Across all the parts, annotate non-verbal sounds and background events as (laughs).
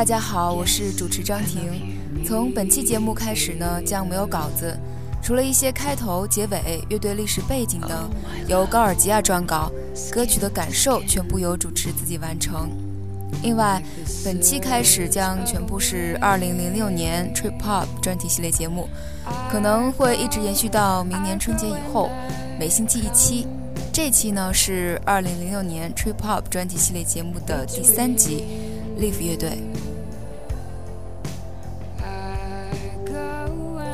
大家好，我是主持张婷。从本期节目开始呢，将没有稿子，除了一些开头、结尾、乐队历史背景等由高尔吉亚撰稿，歌曲的感受全部由主持自己完成。另外，本期开始将全部是2006年 Trip Hop 专题系列节目，可能会一直延续到明年春节以后，每星期一期。这期呢是2006年 Trip Hop 专题系列节目的第三集，Live 乐队。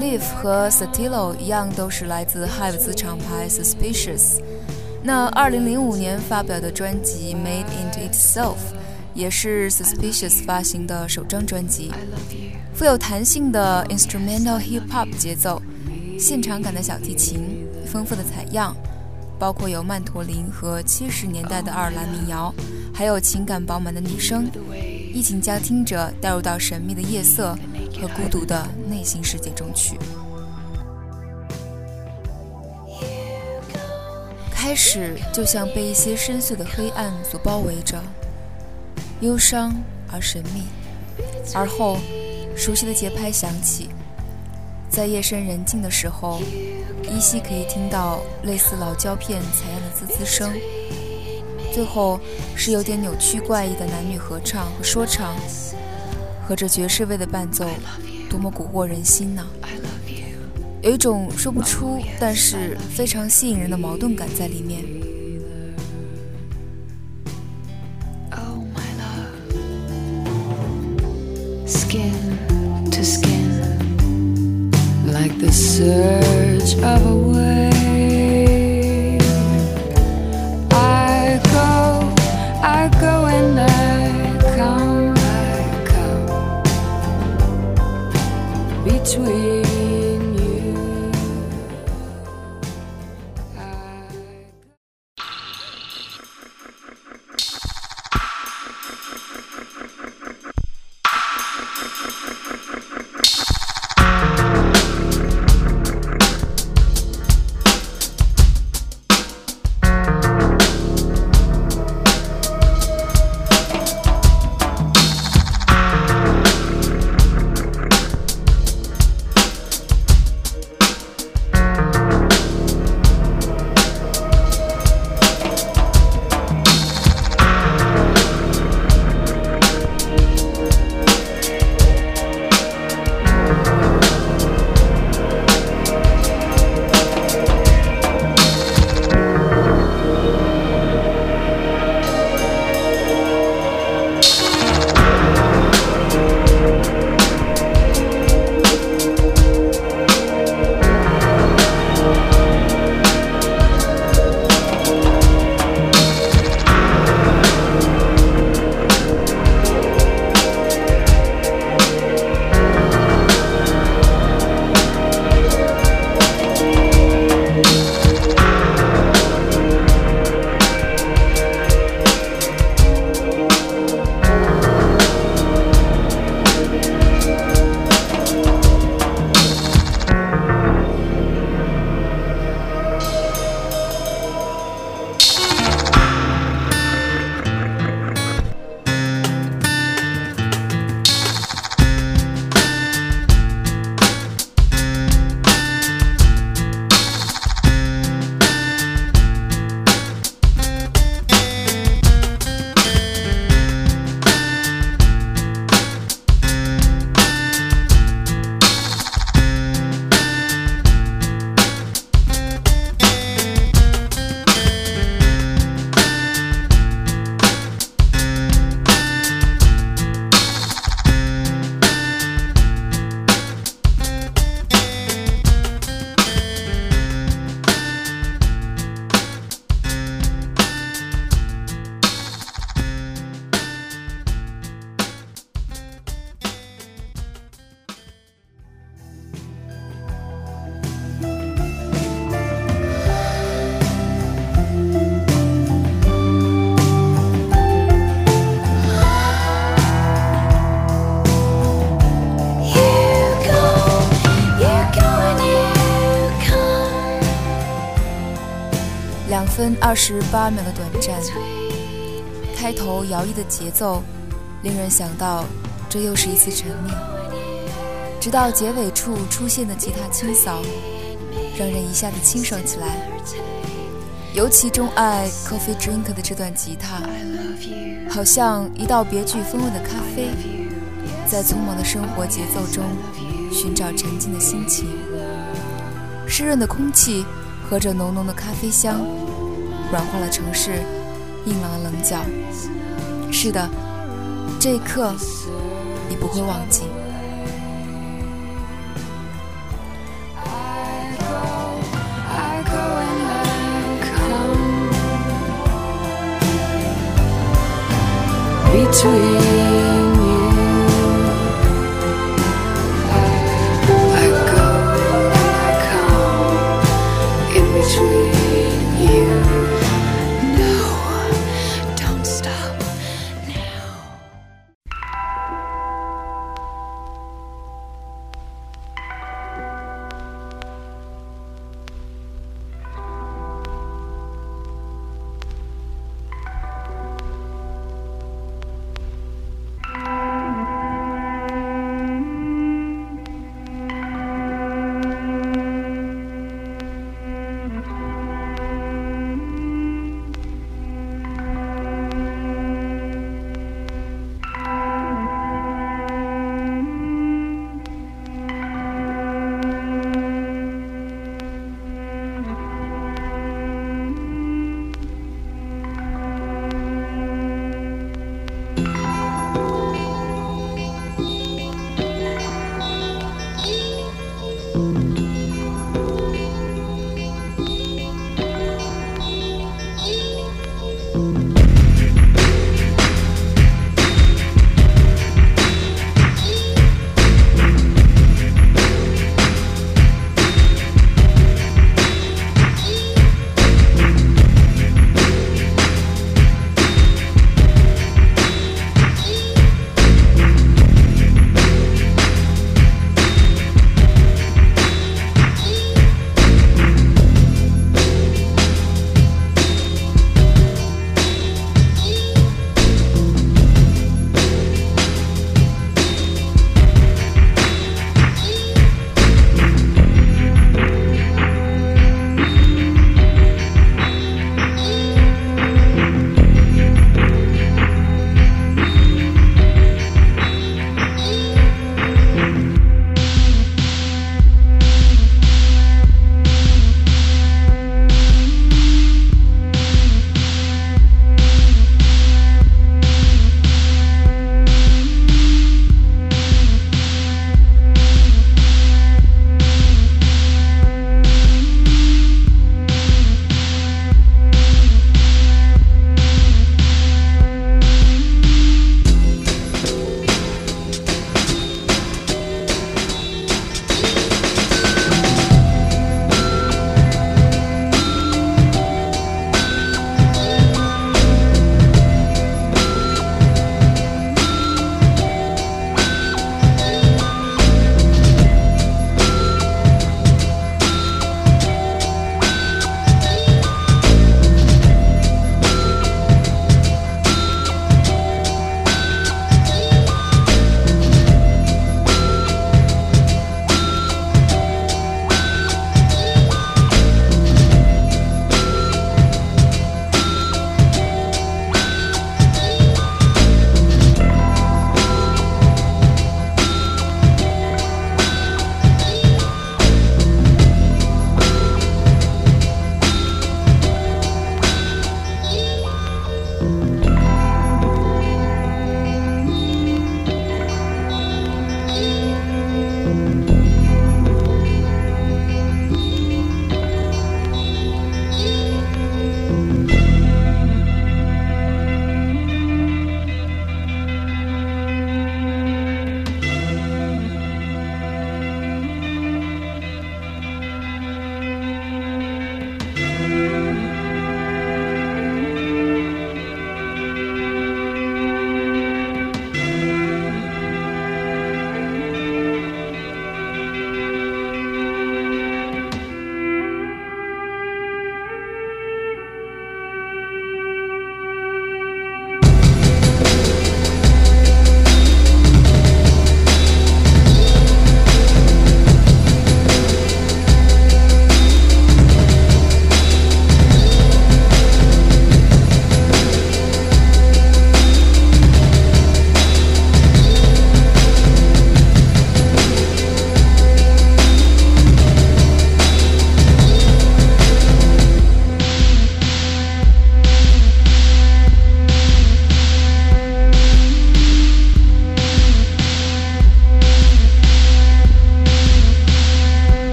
Live 和 Satilo 一样，都是来自 Hive 子厂牌 Suspicious。那2005年发表的专辑《Made into Itself》也是 Suspicious 发行的首张专辑，富有弹性的 instrumental hip hop 节奏，现场感的小提琴，丰富的采样，包括有曼陀林和70年代的爱尔兰民谣，还有情感饱满的女声，疫情将听者带入到神秘的夜色和孤独的内心世界中去。开始就像被一些深邃的黑暗所包围着，忧伤而神秘。而后，熟悉的节拍响起，在夜深人静的时候，依稀可以听到类似老胶片采样的滋滋声。最后是有点扭曲怪异的男女合唱和说唱，和着爵士味的伴奏，多么蛊惑人心呐！有一种说不出，但是非常吸引人的矛盾感在里面。Oh, my love. Skin to skin, like the surge of a wave. 二十八秒的短暂，开头摇曳的节奏令人想到这又是一次沉溺，直到结尾处出现的吉他清扫，让人一下子清爽起来。尤其钟爱 Coffee Drink 的这段吉他，好像一道别具风味的咖啡，在匆忙的生活节奏中寻找沉静的心情。湿润的空气和着浓浓的咖啡香，软化了城市硬朗的棱角。是的，这一刻你不会忘记。I go I come between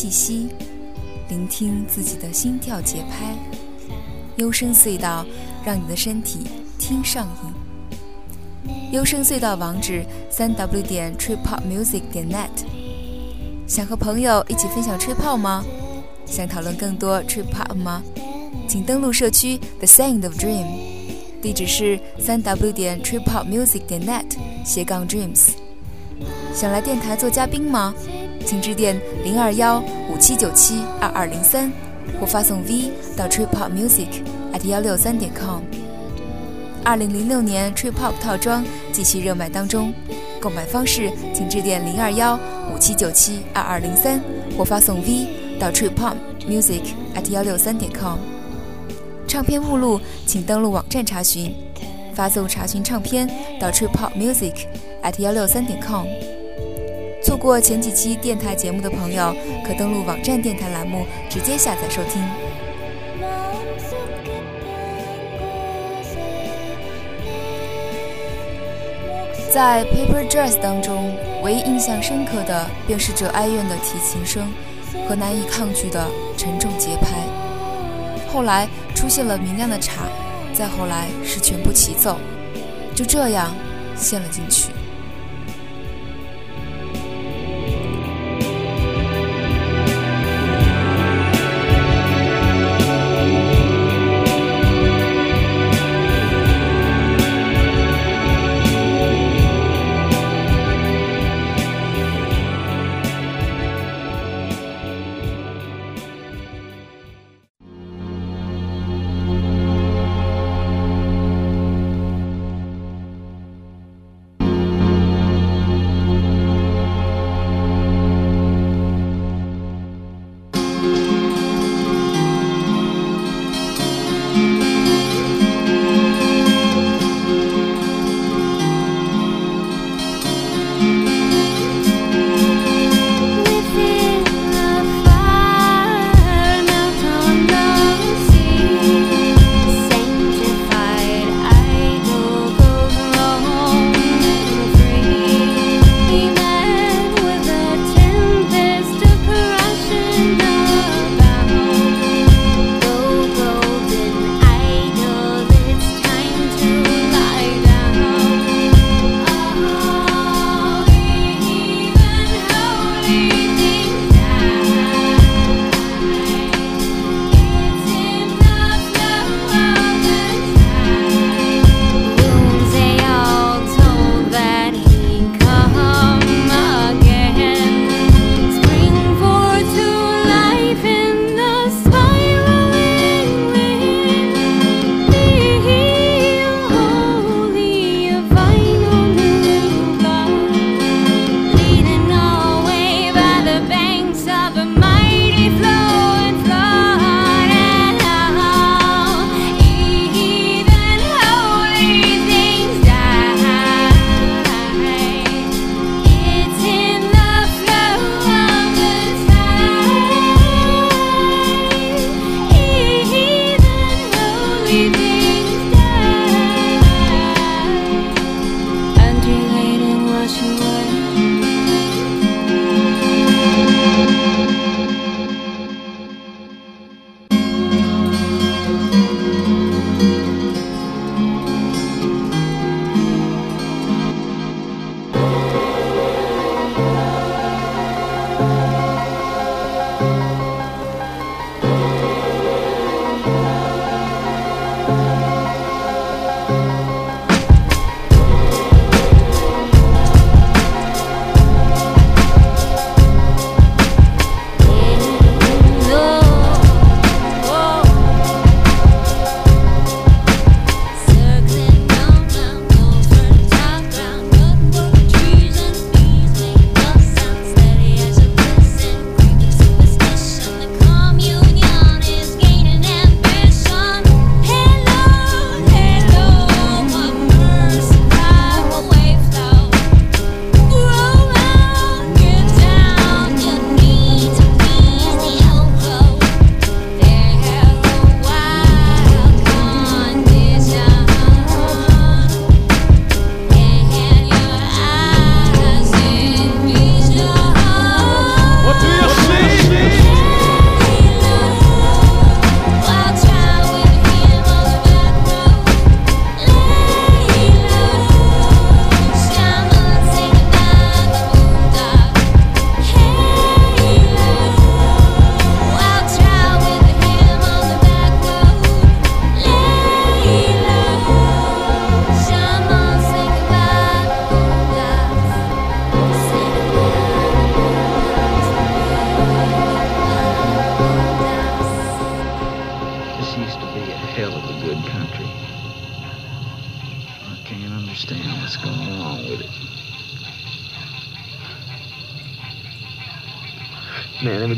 气息，聆听自己的心跳节拍，幽声隧道让你的身体听上瘾。幽声隧道网址：三 w 点 triphopmusic 点 net。想和朋友一起分享吹泡吗？想讨论更多 trip hop 吗？请登录社区 The Sound of Dream，地址是三 w 点 triphopmusic 点 net 斜杠 dreams。想来电台做嘉宾吗？请致电零二幺五七九七二二零三，或发送 V 到 triphopmusic at 幺六三点 com。二零零六年 Trip Hop 套装继续热卖当中，购买方式请致电零二幺五七九七二二零三，或发送 V 到 Trip Hop Music at 幺六三点 com。唱片目录请登录网站查询，发送查询唱片到 Trip Hop Music at 幺六三点 com。错过前几期电台节目的朋友，可登录网站电台栏目直接下载收听。在《Paper Dress》当中，唯一印象深刻的便是这哀怨的提琴声和难以抗拒的沉重节拍。后来出现了明亮的镲，再后来是全部齐奏，就这样陷了进去。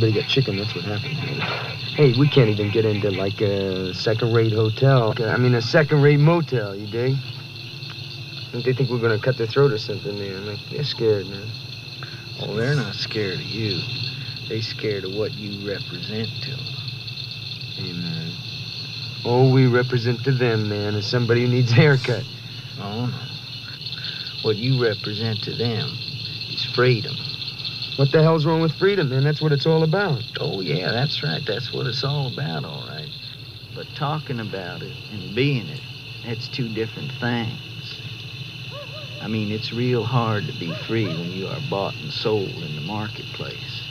Everybody got chicken. That's what happened. Hey, we can't even get into like a second-rate hotel. I mean, a second-rate motel. You dig? They think we're gonna cut their throat or something, man. Like, they're scared, man. Oh, they're not scared of you. They scared of what you represent to them. Hey, man. All we represent to them, man, is somebody who needs a haircut. Oh, no. What you represent to them is freedom. What the hell's wrong with freedom, then? That's what it's all about. Oh, yeah, that's right. That's what it's all about, all right. But talking about it and being it, that's two different things. I mean, it's real hard to be free when you are bought and sold in the marketplace.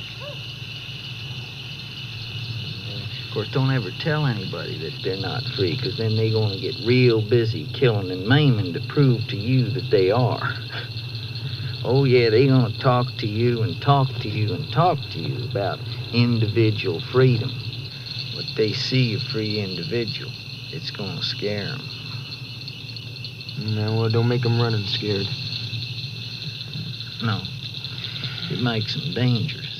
Of course, don't ever tell anybody that they're not free, because then they're going to get real busy killing and maiming to prove to you that they are. (laughs) Oh, yeah, they're going to talk to you and talk to you and talk to you about individual freedom. But they see a free individual, it's going to scare them. No, well, don't make them running scared. No, it makes them dangerous.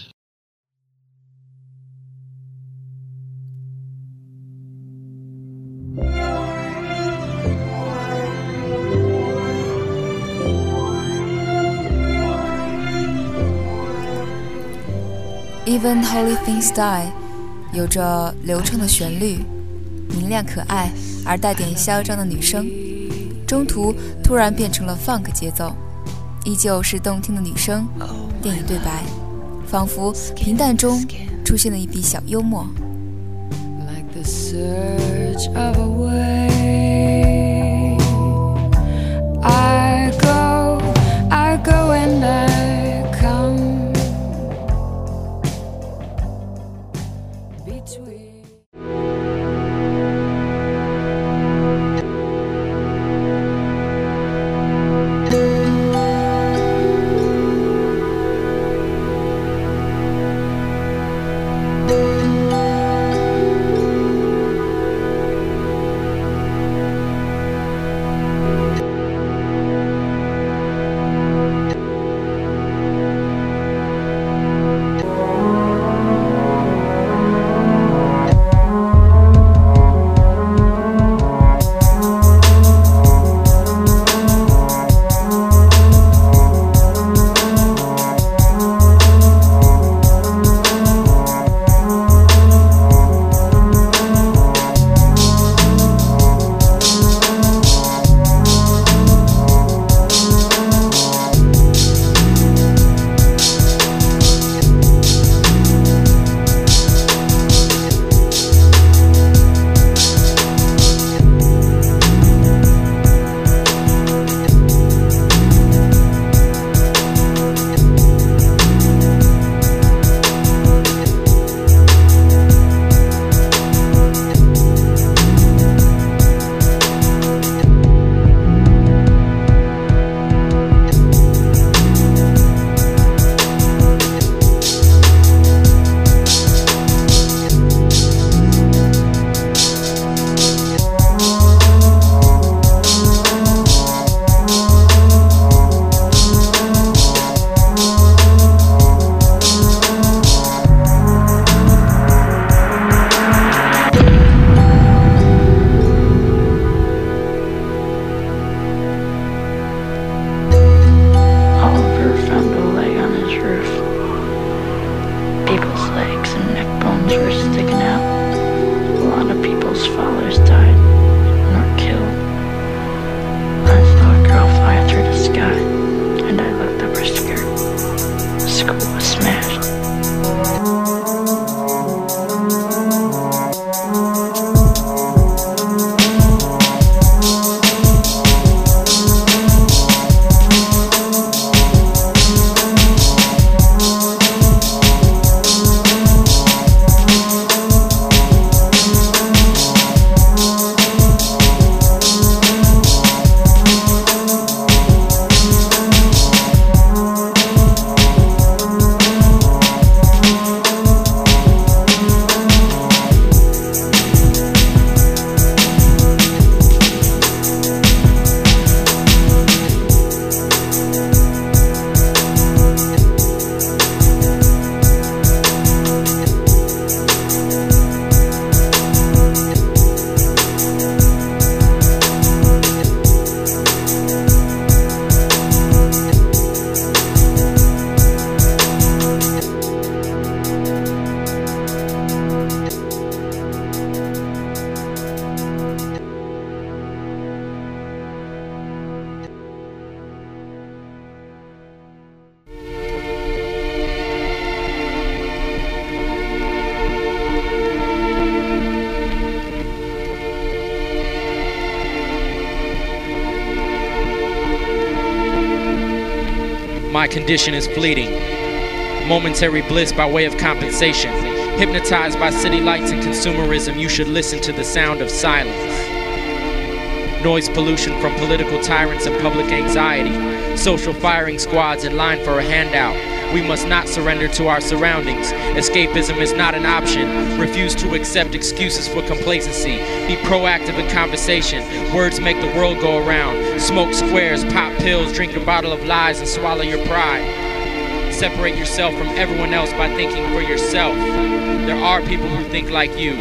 Even Holy Things Die 有着流畅的旋律，明亮可爱而带点嚣张的女声，中途突然变成了 funk 节奏，依旧是动听的女声，电影对白，仿佛平淡中出现了一笔小幽默。I go, and I condition is fleeting. Momentary bliss by way of compensation. Hypnotized by city lights and consumerism, you should listen to the sound of silence. Noise pollution from political tyrants and public anxiety. Social firing squads in line for a handout. We must not surrender to our surroundings. Escapism is not an option. Refuse to accept excuses for complacency. Be proactive in conversation. Words make the world go around. Smoke squares, pop pills, drink a bottle of lies, and swallow your pride. Separate yourself from everyone else by thinking for yourself. There are people who think like you.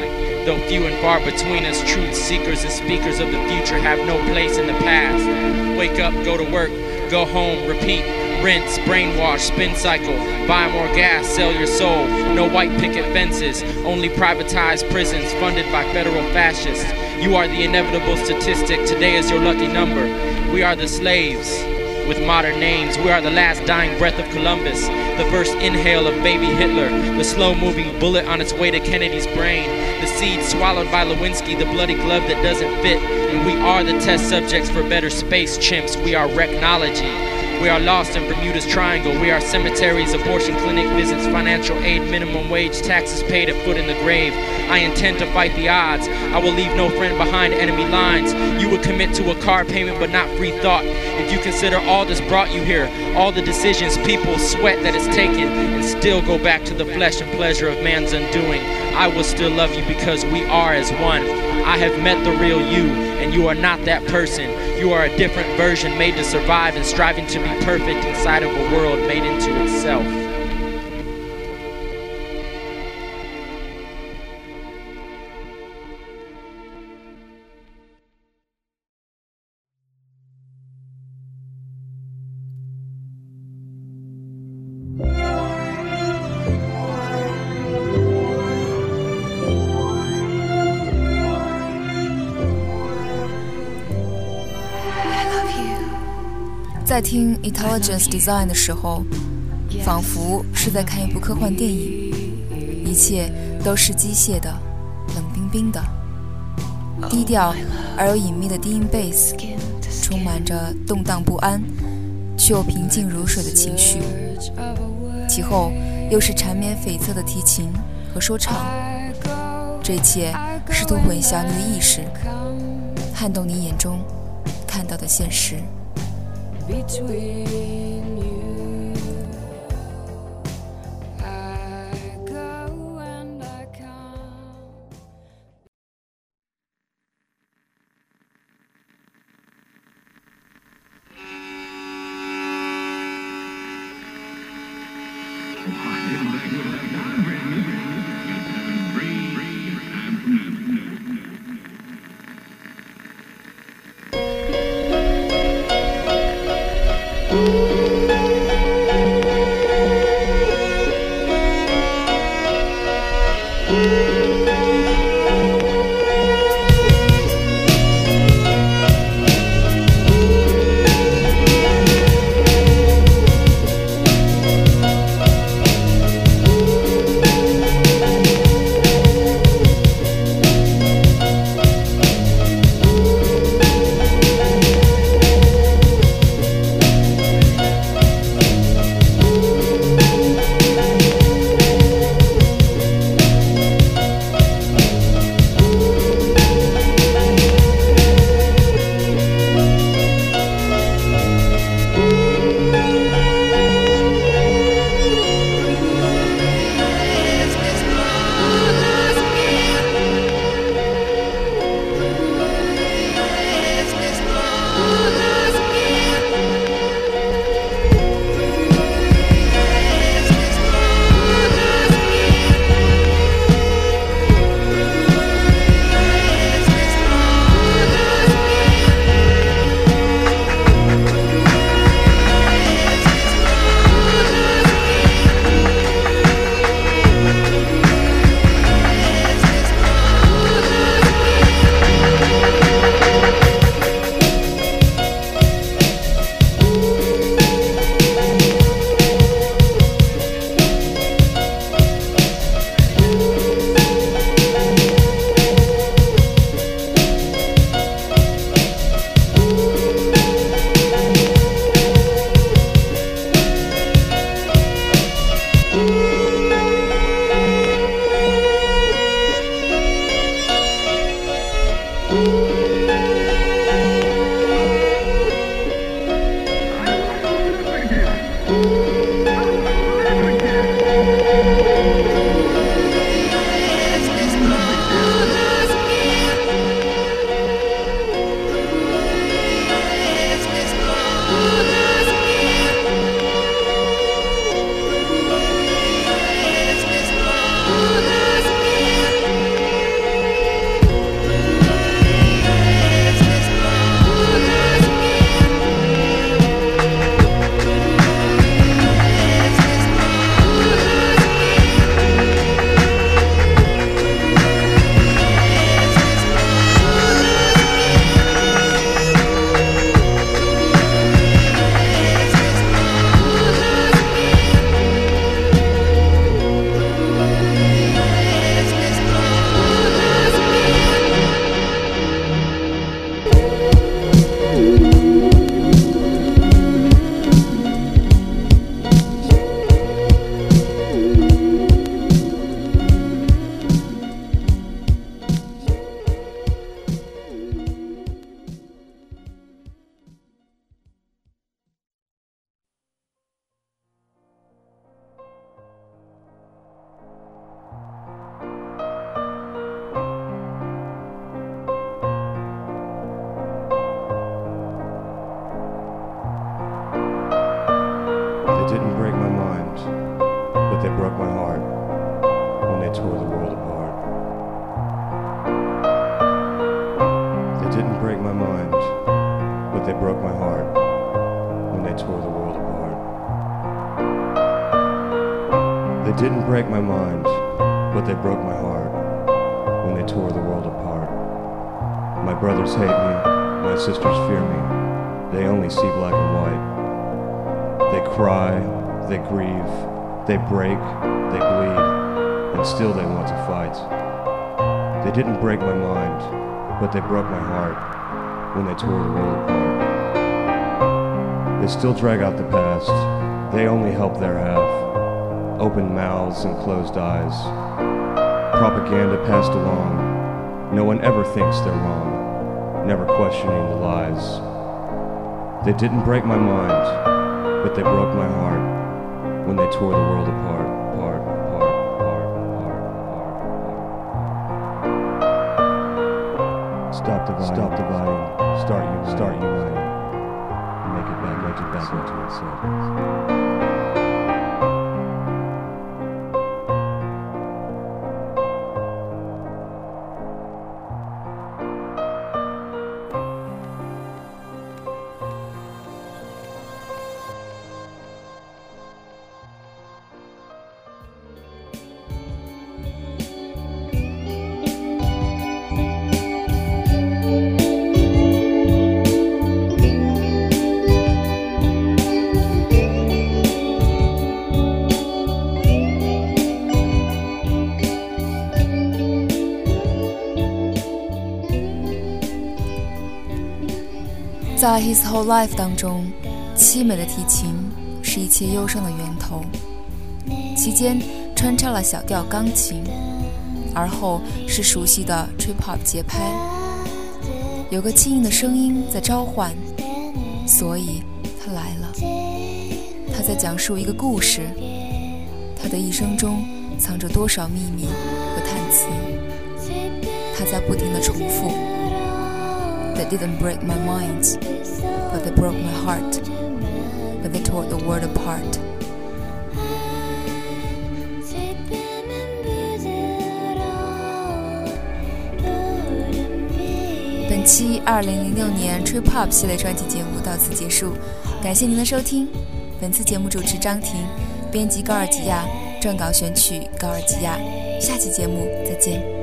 Though few and far between us, truth seekers and speakers of the future have no place in the past. Wake up, go to work, go home, repeat, rinse, brainwash, spin cycle, buy more gas, sell your soul. No white picket fences, only privatized prisons funded by federal fascists. You are the inevitable statistic. Today is your lucky number. We are the slaves with modern names. We are the last dying breath of Columbus, the first inhale of baby Hitler, the slow moving bullet on its way to Kennedy's brain, the seed swallowed by Lewinsky, the bloody glove that doesn't fit. And we are the test subjects for better space chimps. We are technology. We are lost in Bermuda's Triangle. We are cemeteries, abortion clinic visits, financial aid, minimum wage, taxes paid at foot in the grave. I intend to fight the odds. I will leave no friend behind enemy lines. You would commit to a car payment but not free thought. If you consider all that's brought you here, all the decisions, people, sweat that is taken, and still go back to the flesh and pleasure of man's undoing, I will still love you because we are as one. I have met the real you, and you are not that person. You are a different version made to survive and striving to be perfect inside of a world made into itself. 在听 Intelligence Design 的时候，仿佛是在看一部科幻电影，一切都是机械的、冷冰冰的，低调而又隐秘的低音 bass，充满着动荡不安却又平静如水的情绪，其后又是缠绵悱恻的提琴和说唱，这一切试图混淆你的意识，撼动你眼中看到的现实。Between didn't break my mind, but they broke my heart when they tore the world apart. My brothers hate me, my sisters fear me, they only see black and white. They cry, they grieve, they break, they bleed, and still they want to fight. They didn't break my mind, but they broke my heart when they tore the world apart. They still drag out the past, they only help their half. Open mouths and closed eyes. Propaganda passed along, no one ever thinks they're wrong, never questioning the lies. They didn't break my mind, but they broke my heart when they tore the world apart, apart, apart, apart. Stop dividing, stop dividing, start uniting, start uniting. Make it back, make it back into itself. 在《His Whole Life》当中，凄美的提琴是一切忧伤的源头，其间穿插了小调钢琴，而后是熟悉的 trip hop 节拍，有个轻盈的声音在召唤，所以他来了。他在讲述一个故事，他的一生中藏着多少秘密和叹词，他在不停地重复。That didn't break my mind, but they broke my heart. But they tore the world apart. 本期二零零六年 Trip Hop 系列专题节目到此结束，感谢您的收听。本次节目主持张婷，编辑高尔基亚，撰稿选曲高尔基亚。下期节目再见。